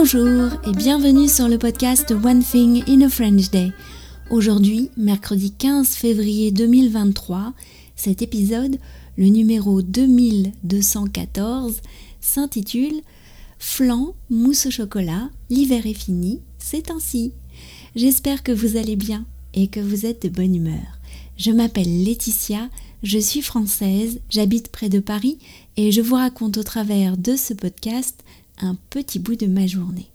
Bonjour et bienvenue sur le podcast One Thing in a French Day. Aujourd'hui, mercredi 15 février 2023, cet épisode, le numéro 2214, s'intitule Flan, mousse au chocolat, l'hiver est fini, c'est ainsi. J'espère que vous allez bien et que vous êtes de bonne humeur. Je m'appelle Laetitia, je suis française, j'habite près de Paris et je vous raconte au travers de ce podcast un petit bout de ma journée.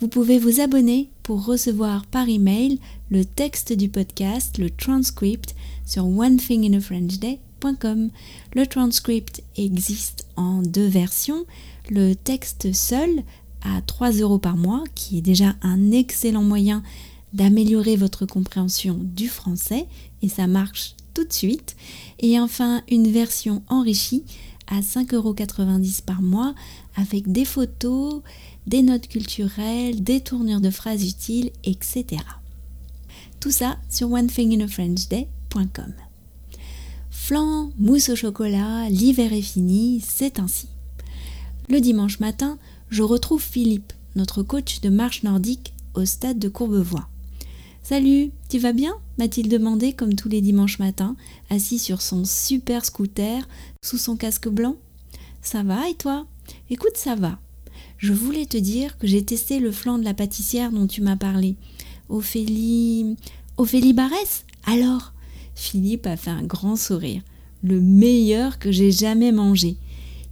Vous pouvez vous abonner pour recevoir par email le texte du podcast, le transcript sur onethinginafrenchday.com. Le transcript existe en deux versions. Le texte seul à 3 euros par mois, qui est déjà un excellent moyen d'améliorer votre compréhension du français, et ça marche tout de suite. Et enfin, une version enrichie à 5,90 euros par mois avec des photos, des notes culturelles, des tournures de phrases utiles, etc. Tout ça sur onethinginafrenchday.com. Flan, mousse au chocolat, l'hiver est fini, c'est ainsi. Le dimanche matin, je retrouve Philippe, notre coach de marche nordique, au stade de Courbevoie. Salut, tu vas bien? m'a-t-il demandé comme tous les dimanches matins, assis sur son super scooter sous son casque blanc. Ça va et toi? Écoute, ça va. Je voulais te dire que j'ai testé le flan de la pâtissière dont tu m'as parlé. Ophélie. Ophélie Barès? Alors? Philippe a fait un grand sourire. Le meilleur que j'ai jamais mangé.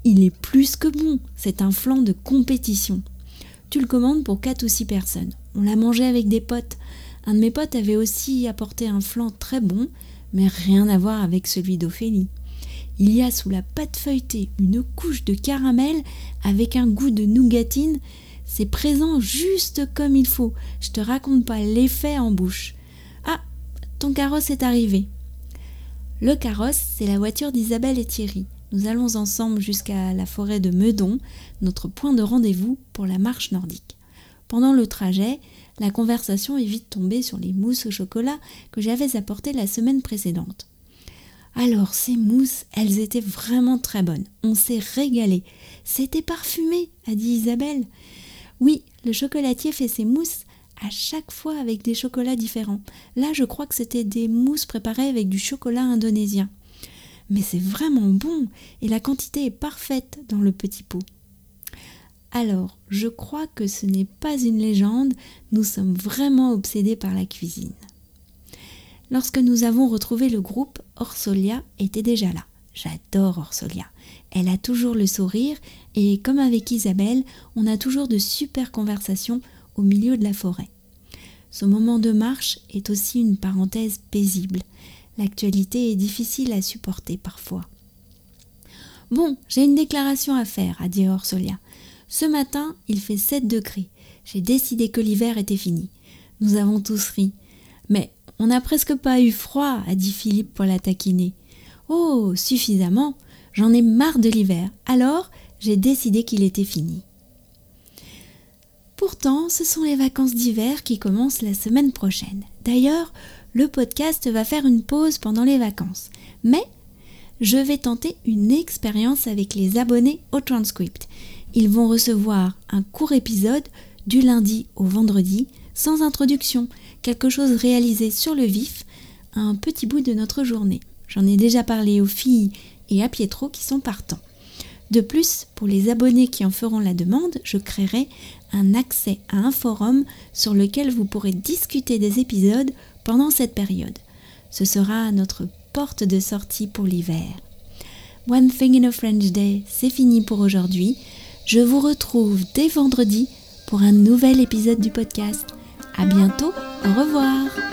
Il est plus que bon. C'est un flan de compétition. Tu le commandes pour 4 ou 6 personnes. On l'a mangé avec des potes. Un de mes potes avait aussi apporté un flan très bon, mais rien à voir avec celui d'Ophélie. Il y a sous la pâte feuilletée une couche de caramel avec un goût de nougatine. C'est présent juste comme il faut. Je te raconte pas l'effet en bouche. Ah, ton carrosse est arrivé. Le carrosse, c'est la voiture d'Isabelle et Thierry. Nous allons ensemble jusqu'à la forêt de Meudon, notre point de rendez-vous pour la marche nordique. Pendant le trajet, la conversation est vite tombée sur les mousses au chocolat que j'avais apportées la semaine précédente. Alors, ces mousses, elles étaient vraiment très bonnes. On s'est régalé. C'était parfumé, a dit Isabelle. Oui, le chocolatier fait ses mousses à chaque fois avec des chocolats différents. Là, je crois que c'était des mousses préparées avec du chocolat indonésien. Mais c'est vraiment bon et la quantité est parfaite dans le petit pot. Alors, je crois que ce n'est pas une légende, nous sommes vraiment obsédés par la cuisine. Lorsque nous avons retrouvé le groupe, Orsolia était déjà là. J'adore Orsolia. Elle a toujours le sourire et comme avec Isabelle, on a toujours de super conversations au milieu de la forêt. Ce moment de marche est aussi une parenthèse paisible. L'actualité est difficile à supporter parfois. Bon, j'ai une déclaration à faire, a dit Orsolia. Ce matin, il fait 7 degrés. J'ai décidé que l'hiver était fini. Nous avons tous ri. Mais on n'a presque pas eu froid, a dit Philippe pour la taquiner. Oh, suffisamment. J'en ai marre de l'hiver. Alors, j'ai décidé qu'il était fini. Pourtant, ce sont les vacances d'hiver qui commencent la semaine prochaine. D'ailleurs, le podcast va faire une pause pendant les vacances. Mais je vais tenter une expérience avec les abonnés au transcript ils vont recevoir un court épisode du lundi au vendredi, sans introduction, quelque chose réalisé sur le vif, un petit bout de notre journée. J'en ai déjà parlé aux filles et à Pietro qui sont partants. De plus, pour les abonnés qui en feront la demande, je créerai un accès à un forum sur lequel vous pourrez discuter des épisodes pendant cette période. Ce sera notre porte de sortie pour l'hiver. One Thing in a French Day, c'est fini pour aujourd'hui. Je vous retrouve dès vendredi pour un nouvel épisode du podcast. À bientôt, au revoir.